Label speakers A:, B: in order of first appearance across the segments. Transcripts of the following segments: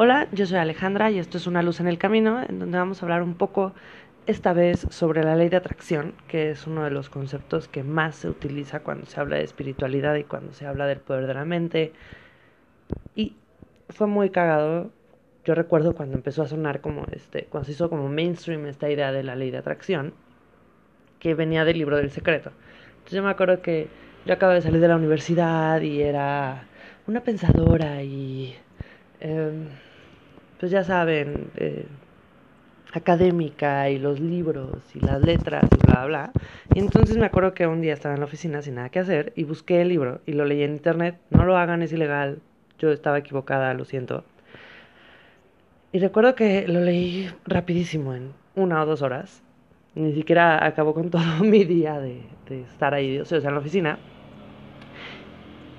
A: Hola, yo soy Alejandra y esto es Una luz en el camino, en donde vamos a hablar un poco esta vez sobre la ley de atracción, que es uno de los conceptos que más se utiliza cuando se habla de espiritualidad y cuando se habla del poder de la mente. Y fue muy cagado. Yo recuerdo cuando empezó a sonar como este, cuando se hizo como mainstream esta idea de la ley de atracción, que venía del libro del secreto. Entonces yo me acuerdo que yo acabo de salir de la universidad y era una pensadora y eh, pues ya saben, eh, académica y los libros y las letras y bla, bla. Y entonces me acuerdo que un día estaba en la oficina sin nada que hacer y busqué el libro y lo leí en internet. No lo hagan, es ilegal. Yo estaba equivocada, lo siento. Y recuerdo que lo leí rapidísimo, en una o dos horas. Ni siquiera acabó con todo mi día de, de estar ahí, o sea, en la oficina.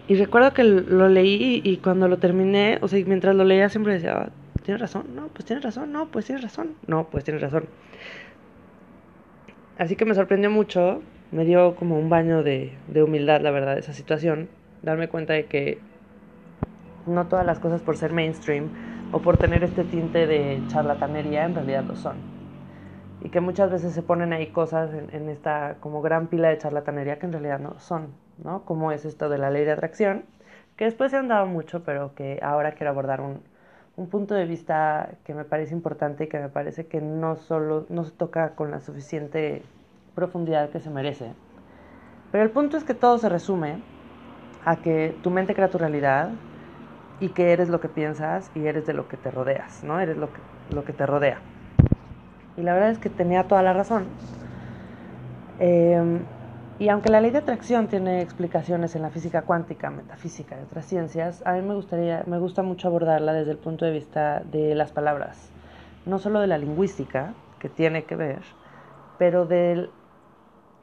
A: Y recuerdo que lo leí y, cuando lo terminé, o sea, mientras lo leía siempre decía, ¿tienes razón? No, pues tienes razón, no, pues tienes razón, no, pues tienes razón. Así que me sorprendió mucho, me dio como un baño de, de humildad, la verdad, esa situación, darme cuenta de que no todas las cosas por ser mainstream o por tener este tinte de charlatanería en realidad lo son. Y que muchas veces se ponen ahí cosas en, esta como gran pila de charlatanería que en realidad no son, ¿no? Como es esto de la ley de atracción, que después se han dado mucho, pero que ahora quiero abordar un, un punto de vista que me parece importante y que me parece que no solo no se toca con la suficiente profundidad que se merece. Pero el punto es que todo se resume a que tu mente crea tu realidad y que eres lo que piensas y eres de lo que te rodeas, ¿no? Eres lo que, lo que te rodea. Y la verdad es que tenía toda la razón. Eh, y aunque la ley de atracción tiene explicaciones en la física cuántica, metafísica y otras ciencias, a mí me gustaría, me gusta mucho abordarla desde el punto de vista de las palabras, no solo de la lingüística, que tiene que ver, pero del,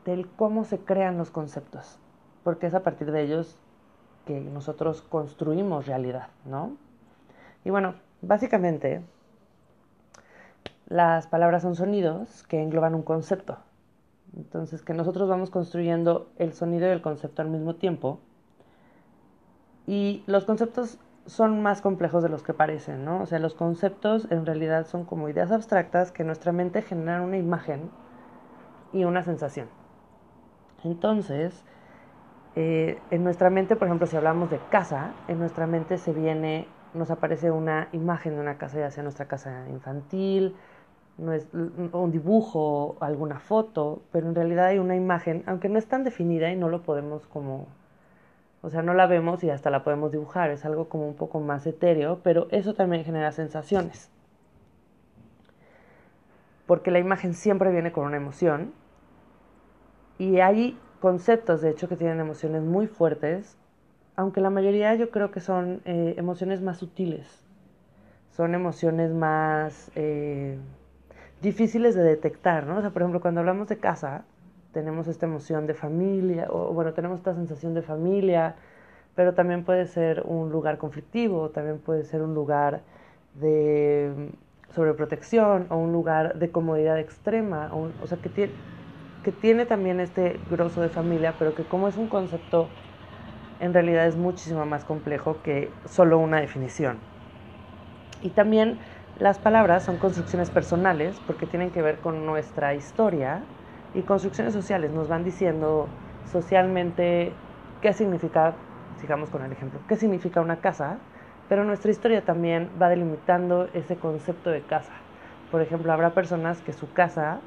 A: del cómo se crean los conceptos, porque es a partir de ellos que nosotros construimos realidad, ¿no? Y bueno, básicamente las palabras son sonidos que engloban un concepto. Entonces, que nosotros vamos construyendo el sonido y el concepto al mismo tiempo. Y los conceptos son más complejos de los que parecen, ¿no? O sea, los conceptos en realidad son como ideas abstractas que nuestra mente generan una imagen y una sensación. Entonces, eh, en nuestra mente, por ejemplo, si hablamos de casa, en nuestra mente se viene, nos aparece una imagen de una casa, ya sea nuestra casa infantil, no es un dibujo, alguna foto, pero en realidad hay una imagen, aunque no es tan definida y no lo podemos como, o sea, no la vemos y hasta la podemos dibujar, es algo como un poco más etéreo, pero eso también genera sensaciones. Porque la imagen siempre viene con una emoción y hay conceptos, de hecho, que tienen emociones muy fuertes, aunque la mayoría yo creo que son eh, emociones más sutiles, son emociones más... Eh, difíciles de detectar, ¿no? O sea, por ejemplo, cuando hablamos de casa, tenemos esta emoción de familia, o bueno, tenemos esta sensación de familia, pero también puede ser un lugar conflictivo, también puede ser un lugar de mm, sobreprotección o un lugar de comodidad extrema, o, o sea, que tiene, que tiene también este grosso de familia, pero que como es un concepto, en realidad es muchísimo más complejo que solo una definición. Y también las palabras son construcciones personales porque tienen que ver con nuestra historia y construcciones sociales. Nos van diciendo socialmente qué significa, sigamos con el ejemplo, qué significa una casa, pero nuestra historia también va delimitando ese concepto de casa. Por ejemplo, habrá personas que su casa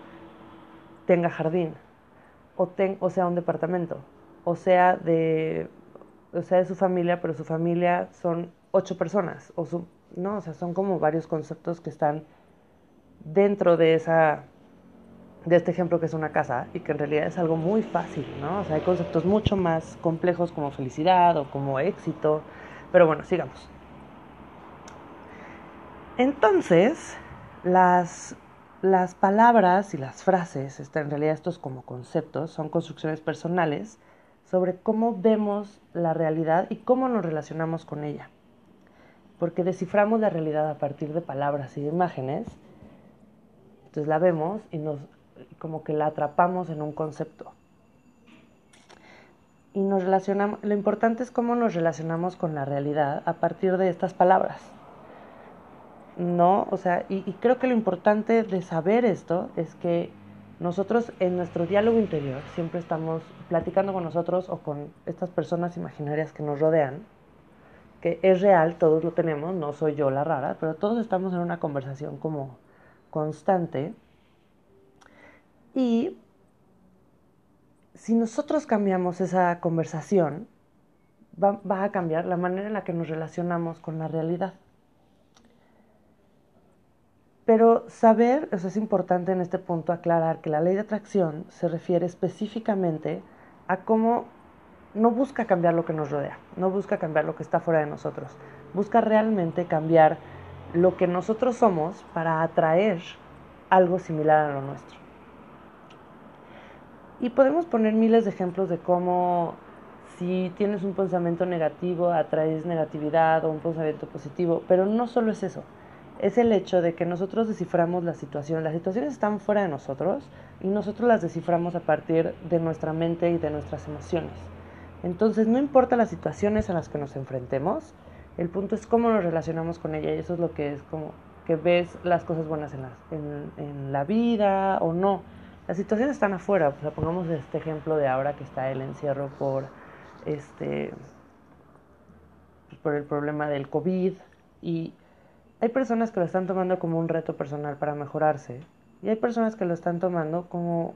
A: tenga jardín, o, sea un departamento, o sea de, o sea de su familia, pero su familia son ocho personas, o su ¿no? O sea, son como varios conceptos que están dentro de esa de este ejemplo que es una casa y que en realidad es algo muy fácil, ¿no? O sea, hay conceptos mucho más complejos como felicidad o como éxito, pero bueno, sigamos. Entonces, las, las palabras y las frases, este, en realidad estos como conceptos, son construcciones personales sobre cómo vemos la realidad y cómo nos relacionamos con ella porque desciframos la realidad a partir de palabras y de imágenes, entonces la vemos y nos como que la atrapamos en un concepto. Y nos relacionamos, lo importante es cómo nos relacionamos con la realidad a partir de estas palabras. no, o sea, y, y creo que lo importante de saber esto es que nosotros en nuestro diálogo interior siempre estamos platicando con nosotros o con estas personas imaginarias que nos rodean, que es real, todos lo tenemos, no soy yo la rara, pero todos estamos en una conversación como constante. Y si nosotros cambiamos esa conversación, va, va, a cambiar la manera en la que nos relacionamos con la realidad. Pero saber, eso es importante en este punto aclarar que la ley de atracción se refiere específicamente a cómo no busca cambiar lo que nos rodea, no busca cambiar lo que está fuera de nosotros, busca realmente cambiar lo que nosotros somos para atraer algo similar a lo nuestro. Y podemos poner miles de ejemplos de cómo si tienes un pensamiento negativo atraes negatividad o un pensamiento positivo, pero no solo es eso es el hecho de que nosotros desciframos las situaciones. Las situaciones están fuera de nosotros y nosotros las desciframos a partir de nuestra mente y de nuestras emociones. Entonces, no importa las situaciones a las que nos enfrentemos, el punto es cómo nos relacionamos con ella y eso es lo que es como que ves las cosas buenas en la, en, la vida o no. Las situaciones están afuera, o sea, pongamos este ejemplo de ahora que está el encierro por este por el problema del COVID y hay personas que lo están tomando como un reto personal para mejorarse y hay personas que lo están tomando como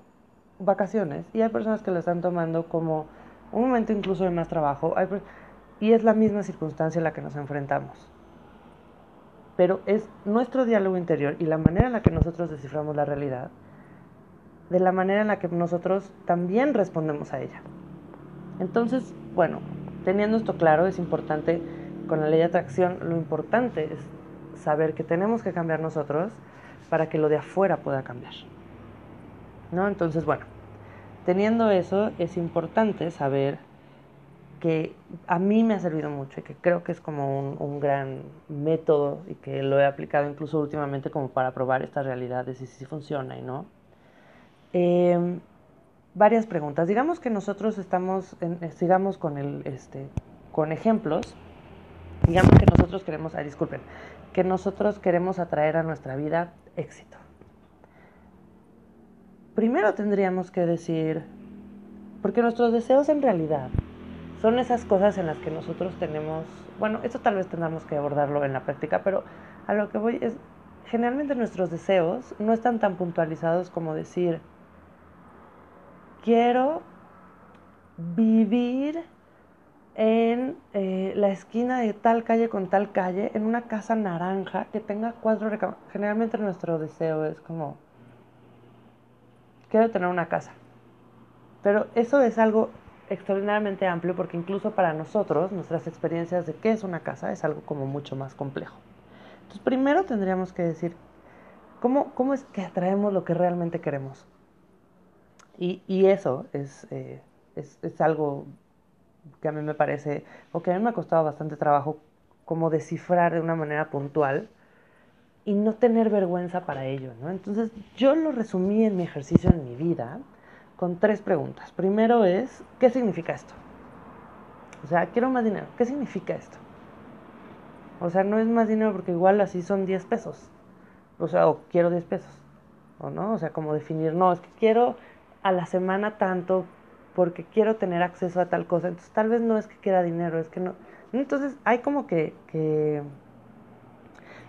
A: vacaciones y hay personas que lo están tomando como un momento incluso de más trabajo y es la misma circunstancia a la que nos enfrentamos. Pero es nuestro diálogo interior y la manera en la que nosotros desciframos la realidad, de la manera en la que nosotros también respondemos a ella. Entonces, bueno, teniendo esto claro, es importante con la ley de atracción, lo importante es saber que tenemos que cambiar nosotros para que lo de afuera pueda cambiar. ¿No? Entonces, bueno, teniendo eso, es importante saber que a mí me ha servido mucho y que creo que es como un, gran método y que lo he aplicado incluso últimamente como para probar estas realidades y si funciona y no. Em, varias preguntas. Digamos que nosotros estamos, en, sigamos con, el, este, con ejemplos. Digamos que nosotros queremos, ah, disculpen, que nosotros queremos atraer a nuestra vida éxito. Primero tendríamos que decir, porque nuestros deseos en realidad son esas cosas en las que nosotros tenemos, bueno, esto tal vez tengamos que abordarlo en la práctica, pero a lo que voy es, generalmente nuestros deseos no están tan puntualizados como decir, quiero vivir en eh, la esquina de tal calle con tal calle, en una casa naranja que tenga cuatro recámaras. Generalmente nuestro deseo es como, quiero tener una casa. Pero eso es algo extraordinariamente amplio porque incluso para nosotros, nuestras experiencias de qué es una casa es algo como mucho más complejo. Entonces, primero tendríamos que decir, ¿cómo, cómo es que atraemos lo que realmente queremos? Y, eso es, eh, es, es algo que a mí me parece, o que a mí me ha costado bastante trabajo, como descifrar de una manera puntual y no tener vergüenza para ello, ¿no? Entonces yo lo resumí en mi ejercicio en mi vida con tres preguntas. Primero es, ¿qué significa esto? O sea, quiero más dinero. ¿Qué significa esto? O sea, no es más dinero porque igual así son 10 pesos. O sea, o quiero 10 pesos. ¿O no? O sea, como definir, no, es que quiero a la semana tanto, porque quiero tener acceso a tal cosa. Entonces tal vez no es que quiera dinero, es que no. Entonces hay como que, que,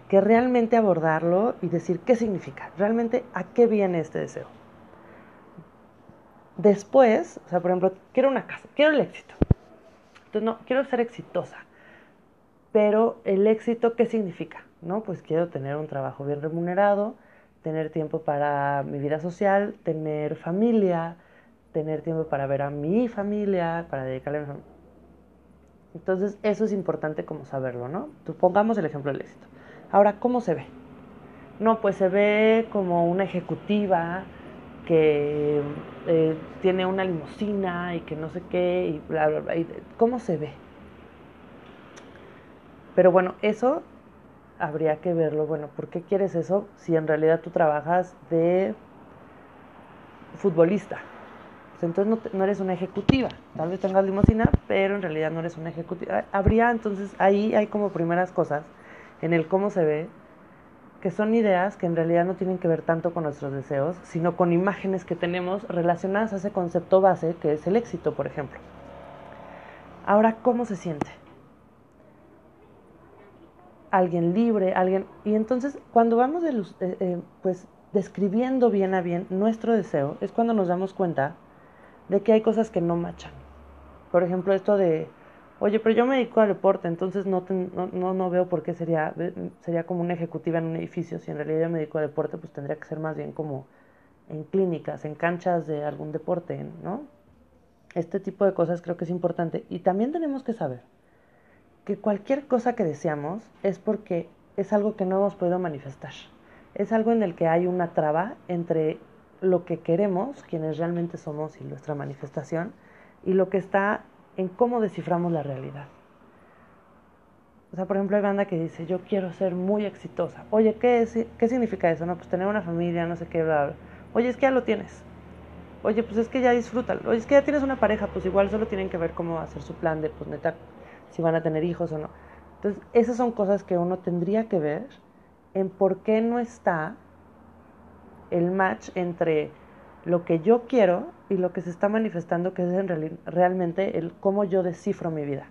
A: que realmente abordarlo y decir qué significa, realmente a qué viene este deseo. Después, o sea, por ejemplo, quiero una casa, quiero el éxito. Entonces, no, quiero ser exitosa. Pero el éxito, ¿qué significa? ¿No? Pues quiero tener un trabajo bien remunerado, tener tiempo para mi vida social, tener familia, tener tiempo para ver a mi familia, para dedicarle a mi familia. Entonces, eso es importante como saberlo, ¿no? Pongamos el ejemplo del éxito. Ahora, ¿cómo se ve? No, pues se ve como una ejecutiva que eh, tiene una limusina y que no sé qué, y bla, bla, bla. ¿Cómo se ve? Pero bueno, eso habría que verlo. Bueno, ¿por qué quieres eso si en realidad tú trabajas de futbolista? entonces no, eres una ejecutiva. Tal vez tengas limosina, pero en realidad no eres una ejecutiva. Habría entonces, ahí hay como primeras cosas en el cómo se ve, que son ideas que en realidad no tienen que ver tanto con nuestros deseos, sino con imágenes que tenemos relacionadas a ese concepto base que es el éxito, por ejemplo. Ahora, ¿cómo se siente? Alguien libre, alguien... Y entonces, cuando vamos de eh, eh, pues, describiendo bien a bien nuestro deseo, es cuando nos damos cuenta de que hay cosas que no machan. Por ejemplo, esto de oye, pero yo me dedico al deporte, entonces no, no, no, veo por qué sería, sería como una ejecutiva en un edificio. Si en realidad yo me dedico al deporte, pues tendría que ser más bien como en clínicas, en canchas de algún deporte, ¿no? Este tipo de cosas creo que es importante. Y también tenemos que saber que cualquier cosa que deseamos es porque es algo que no hemos podido manifestar. Es algo en el que hay una traba entre lo que queremos, quienes realmente somos y nuestra manifestación, y lo que está en cómo desciframos la realidad. O sea, por ejemplo, hay banda que dice, yo quiero ser muy exitosa. Oye, ¿qué, ¿qué significa eso? No, pues tener una familia, no sé qué, bla, bla. Oye, es que ya lo tienes. Oye, pues es que ya disfrútalo. Oye, es que ya tienes una pareja, pues igual solo tienen que ver cómo hacer su plan de, pues neta, si van a tener hijos o no. Entonces, esas son cosas que uno tendría que ver en por qué no está el match entre lo que yo quiero y lo que se está manifestando, que es en realmente el cómo yo descifro mi vida.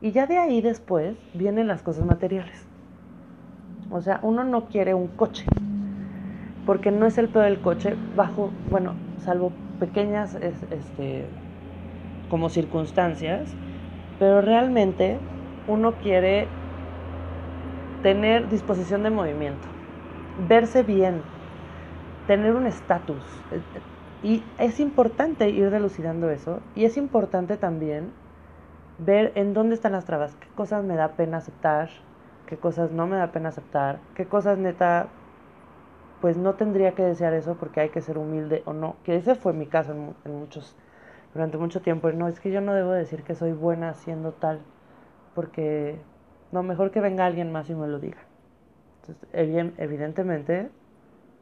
A: Y ya de ahí después vienen las cosas materiales. O sea, uno no quiere un coche, porque no es el peor del coche bajo, bueno, salvo pequeñas este, como circunstancias, pero realmente uno quiere tener disposición de movimiento, verse bien, tener un estatus. Y es importante ir delucidando eso y es importante también ver en dónde están las trabas, qué cosas me da pena aceptar, qué cosas no me da pena aceptar, qué cosas neta, pues no tendría que desear eso porque hay que ser humilde o no, que ese fue mi caso en, muchos, durante mucho tiempo, no, es que yo no debo decir que soy buena haciendo tal, porque no, mejor que venga alguien más y me lo diga. Entonces, evidentemente,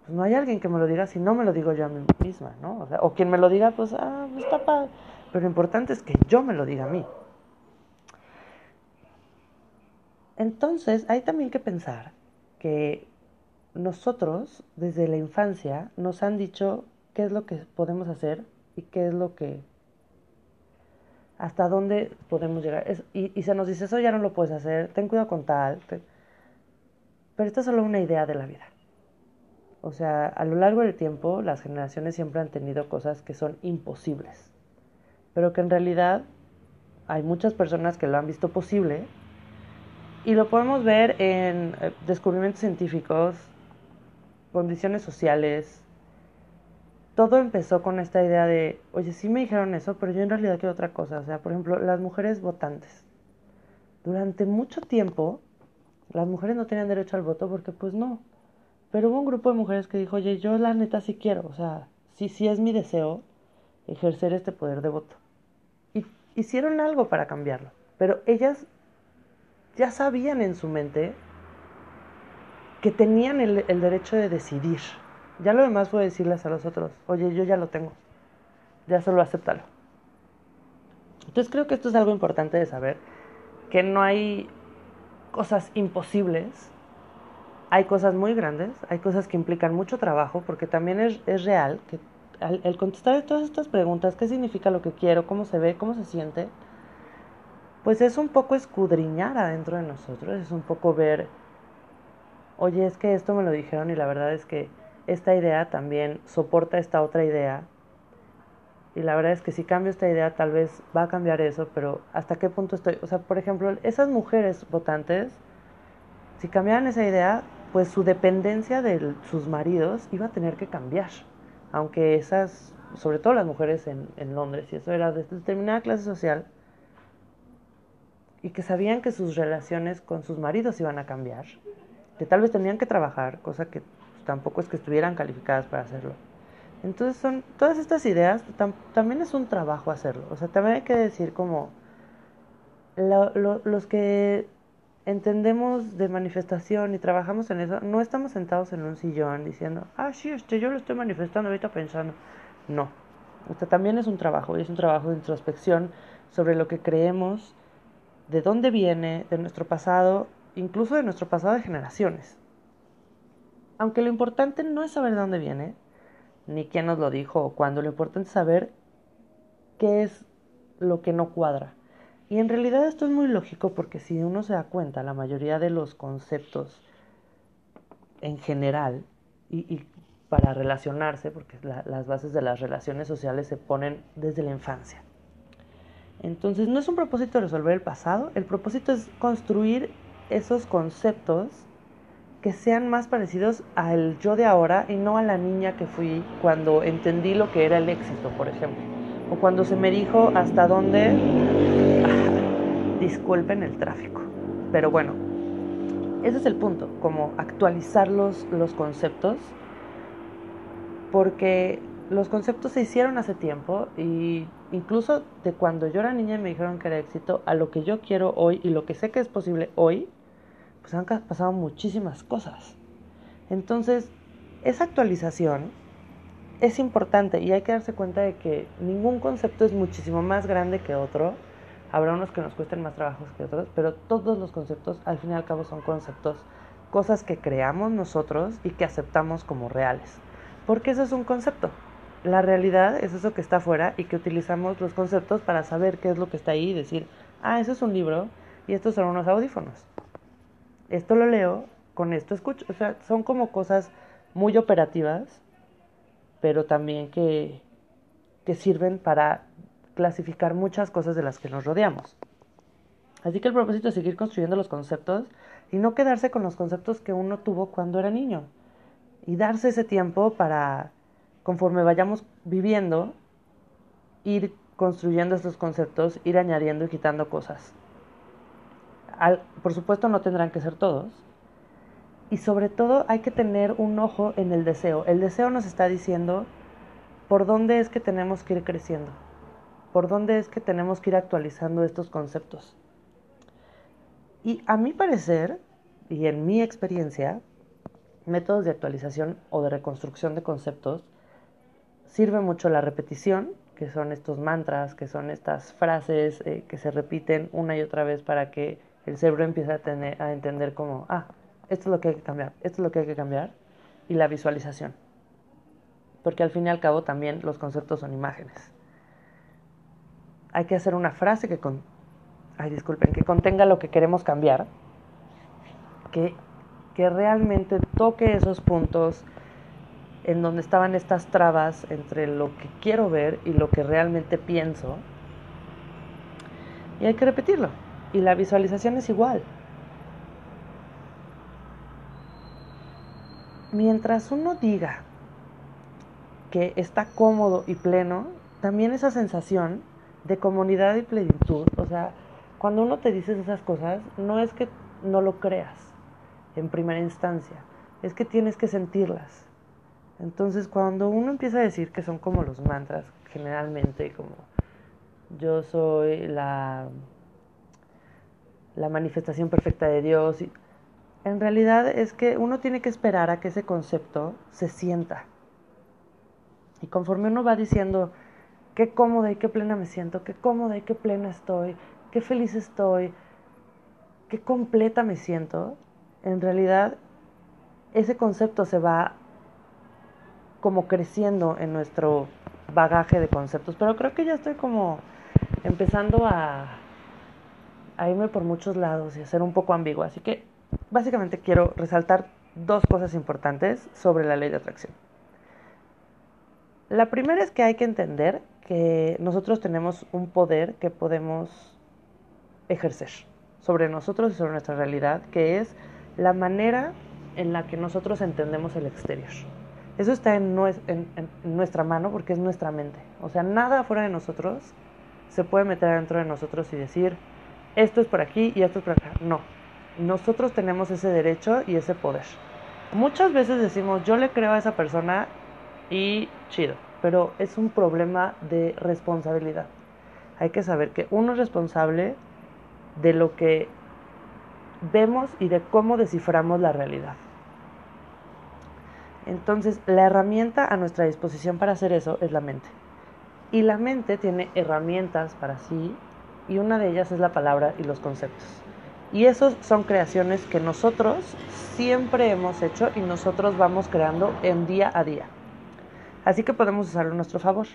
A: pues no hay alguien que me lo diga si no me lo digo yo a mí misma, ¿no? O, sea, quien me lo diga, pues, ah, pues padre. Pero lo importante es que yo me lo diga a mí. Entonces, hay también que pensar que nosotros, desde la infancia, nos han dicho qué es lo que podemos hacer y qué es lo que hasta dónde podemos llegar. y, se nos dice, eso ya no lo puedes hacer, ten cuidado con tal. Pero esto es solo una idea de la vida. O sea, a lo largo del tiempo las generaciones siempre han tenido cosas que son imposibles, pero que en realidad hay muchas personas que lo han visto posible y lo podemos ver en eh, descubrimientos científicos, condiciones sociales. Todo empezó con esta idea de, oye, sí me dijeron eso, pero yo en realidad quiero otra cosa. O sea, por ejemplo, las mujeres votantes. Durante mucho tiempo, las mujeres no tenían derecho al voto porque pues no, pero hubo un grupo de mujeres que dijo, oye, yo la neta sí quiero, o sea, sí, sí es mi deseo ejercer este poder de voto. Y hicieron algo para cambiarlo, pero ellas ya sabían en su mente que tenían el, el derecho de decidir. Ya lo demás fue decirles a los otros, oye, yo ya lo tengo, ya solo acéptalo. Entonces creo que esto es algo importante de saber, que no hay cosas imposibles hay cosas muy grandes, hay cosas que implican mucho trabajo, porque también es, es real que el contestar todas estas preguntas, qué significa lo que quiero, cómo se ve, cómo se siente, pues es un poco escudriñar adentro de nosotros, es un poco ver, oye, es que esto me lo dijeron y la verdad es que esta idea también soporta esta otra idea. Y la verdad es que si cambio esta idea tal vez va a cambiar eso, pero ¿hasta qué punto estoy? O sea, por ejemplo, esas mujeres votantes, si cambiaran esa idea, pues su dependencia de sus maridos iba a tener que cambiar. Aunque esas, sobre todo las mujeres en, Londres, y eso era de determinada clase social, y que sabían que sus relaciones con sus maridos iban a cambiar, que tal vez tenían que trabajar, cosa que tampoco es que estuvieran calificadas para hacerlo. Entonces son todas estas ideas, también es un trabajo hacerlo. O sea, también hay que decir como los que entendemos de manifestación y trabajamos en eso, no estamos sentados en un sillón diciendo, ah, sí, este, yo lo estoy manifestando ahorita pensando. No, este también es un trabajo y es un trabajo de introspección sobre lo que creemos, de dónde viene, de nuestro pasado, incluso de nuestro pasado de generaciones. Aunque lo importante no es saber de dónde viene, ni quién nos lo dijo o cuándo, lo importante es saber qué es lo que no cuadra. Y en realidad esto es muy lógico porque si uno se da cuenta, la mayoría de los conceptos en general, y, para relacionarse, porque las bases de las relaciones sociales se ponen desde la infancia. Entonces no es un propósito resolver el pasado, el propósito es construir esos conceptos que sean más parecidos al yo de ahora y no a la niña que fui cuando entendí lo que era el éxito, por ejemplo. O cuando se me dijo hasta dónde... disculpen el tráfico. Pero bueno, ese es el punto, como actualizar los, conceptos, porque los conceptos se hicieron hace tiempo y incluso de cuando yo era niña y me dijeron que era éxito, a lo que yo quiero hoy y lo que sé que es posible hoy, pues han pasado muchísimas cosas. Entonces, esa actualización es importante y hay que darse cuenta de que ningún concepto es muchísimo más grande que otro. Habrá unos que nos cuesten más trabajos que otros, pero todos los conceptos al fin y al cabo son conceptos, cosas que creamos nosotros y que aceptamos como reales. Porque eso es un concepto. La realidad es eso que está afuera y que utilizamos los conceptos para saber qué es lo que está ahí y decir, ah, eso es un libro y estos son unos audífonos esto lo leo, con esto escucho. O sea, son como cosas muy operativas, pero también que, que sirven para clasificar muchas cosas de las que nos rodeamos. Así que el propósito es seguir construyendo los conceptos y no quedarse con los conceptos que uno tuvo cuando era niño. Y darse ese tiempo para, conforme vayamos viviendo, ir construyendo estos conceptos, ir añadiendo y quitando cosas por supuesto no tendrán que ser todos. Y sobre todo hay que tener un ojo en el deseo. El deseo nos está diciendo por dónde es que tenemos que ir creciendo, por dónde es que tenemos que ir actualizando estos conceptos. Y a mi parecer, y en mi experiencia, métodos de actualización o de reconstrucción de conceptos sirve mucho la repetición, que son estos mantras, que son estas frases eh, que se repiten una y otra vez para que el cerebro empieza a, a entender como, ah, esto es lo que hay que cambiar, esto es lo que hay que cambiar, y la visualización. Porque al fin y al cabo también los conceptos son imágenes. Hay que hacer una frase que, con, ay, disculpen, que contenga lo que queremos cambiar, que, que realmente toque esos puntos en donde estaban estas trabas entre lo que quiero ver y lo que realmente pienso. Y hay que repetirlo. Y la visualización es igual. Mientras uno diga que está cómodo y pleno, también esa sensación de comunidad y plenitud, o sea, cuando uno te dice esas cosas, no es que no lo creas en primera instancia, es que tienes que sentirlas. Entonces, cuando uno empieza a decir que son como los mantras, generalmente como yo soy la la manifestación perfecta de Dios. Y en realidad es que uno tiene que esperar a que ese concepto se sienta. Y conforme uno va diciendo qué cómoda y qué plena me siento, qué cómoda y qué plena estoy, qué feliz estoy, qué completa me siento, en realidad ese concepto se va como creciendo en nuestro bagaje de conceptos. Pero creo que ya estoy como empezando a irme por muchos lados y a ser un poco ambiguo. Así que básicamente quiero resaltar dos cosas importantes sobre la ley de atracción. La primera es que hay que entender que nosotros tenemos un poder que podemos ejercer sobre nosotros y sobre nuestra realidad, que es la manera en la que nosotros entendemos el exterior. Eso está en, nuestra mano porque es nuestra mente. O sea, nada afuera de nosotros se puede meter dentro de nosotros y decir, esto es por aquí y esto es por acá. No, nosotros tenemos ese derecho y ese poder. Muchas veces decimos, yo le creo a esa persona y chido, pero es un problema de responsabilidad. Hay que saber que uno es responsable de lo que vemos y de cómo desciframos la realidad. Entonces, la herramienta a nuestra disposición para hacer eso es la mente. Y la mente tiene herramientas para sí y una de ellas es la palabra y los conceptos. Y esos son creaciones que nosotros siempre hemos hecho y nosotros vamos creando en día a día. Así que podemos usarlo a nuestro favor.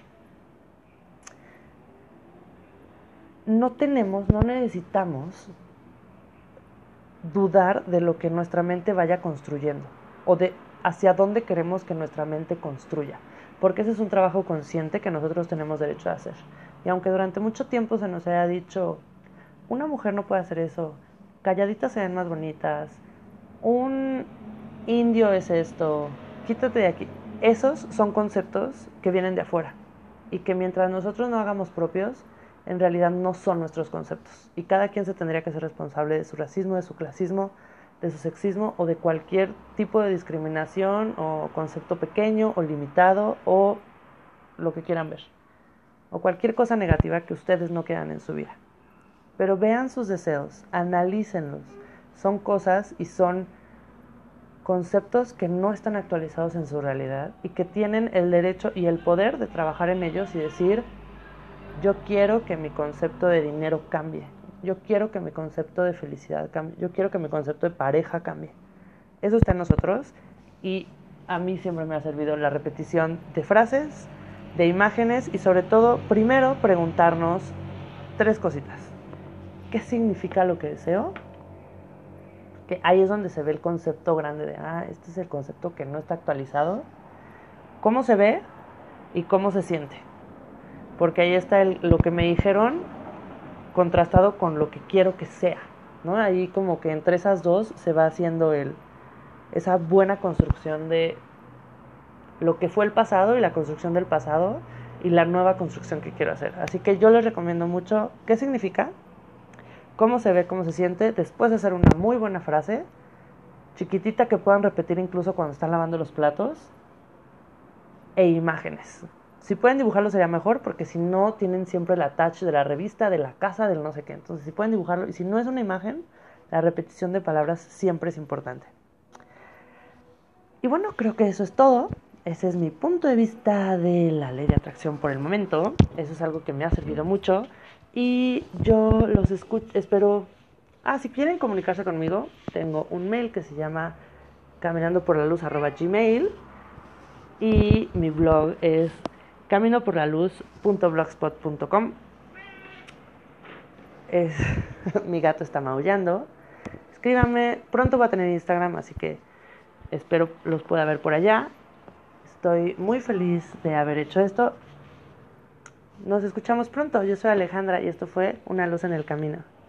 A: No tenemos, no necesitamos dudar de lo que nuestra mente vaya construyendo o de hacia dónde queremos que nuestra mente construya, porque ese es un trabajo consciente que nosotros tenemos derecho a hacer. Y aunque durante mucho tiempo se nos haya dicho, una mujer no puede hacer eso, calladitas se ven más bonitas, un indio es esto, quítate de aquí. Esos son conceptos que vienen de afuera y que mientras nosotros no hagamos propios, en realidad no son nuestros conceptos. Y cada quien se tendría que ser responsable de su racismo, de su clasismo, de su sexismo o de cualquier tipo de discriminación o concepto pequeño o limitado o lo que quieran ver. O cualquier cosa negativa que ustedes no quieran en su vida. Pero vean sus deseos, analícenlos. Son cosas y son conceptos que no están actualizados en su realidad y que tienen el derecho y el poder de trabajar en ellos y decir, yo quiero que mi concepto de dinero cambie, yo quiero que mi concepto de felicidad cambie, yo quiero que mi concepto de pareja cambie. Eso está en nosotros y a mí siempre me ha servido la repetición de frases, de imágenes y sobre todo, primero preguntarnos tres cositas. ¿Qué significa lo que deseo? Que ahí es donde se ve el concepto grande de, ah, este es el concepto que no está actualizado. ¿Cómo se ve y cómo se siente? Porque ahí está lo que me dijeron contrastado con lo que quiero que sea, ¿no? Ahí como que entre esas dos se va haciendo el, esa buena construcción de lo que fue el pasado y la construcción del pasado y la nueva construcción que quiero hacer. Así que yo les recomiendo mucho qué significa, cómo se ve, cómo se siente, después de hacer una muy buena frase, chiquitita que puedan repetir incluso cuando están lavando los platos, e imágenes. Si pueden dibujarlo sería mejor porque si no tienen siempre el attach de la revista, de la casa, del no sé qué. Entonces si pueden dibujarlo y si no es una imagen, la repetición de palabras siempre es importante. Y bueno, creo que eso es todo. Ese es mi punto de vista de la ley de atracción por el momento. Eso es algo que me ha servido mucho. Y yo los escucho, espero... Ah, si quieren comunicarse conmigo, tengo un mail que se llama caminando por la luz gmail y mi blog es caminoporlaluz.blogspot.com. Es, mi gato está maullando. Escríbanme, pronto va a tener Instagram, así que espero los pueda ver por allá. Estoy muy feliz de haber hecho esto. Nos escuchamos pronto. Yo soy Alejandra y esto fue Una luz en el camino.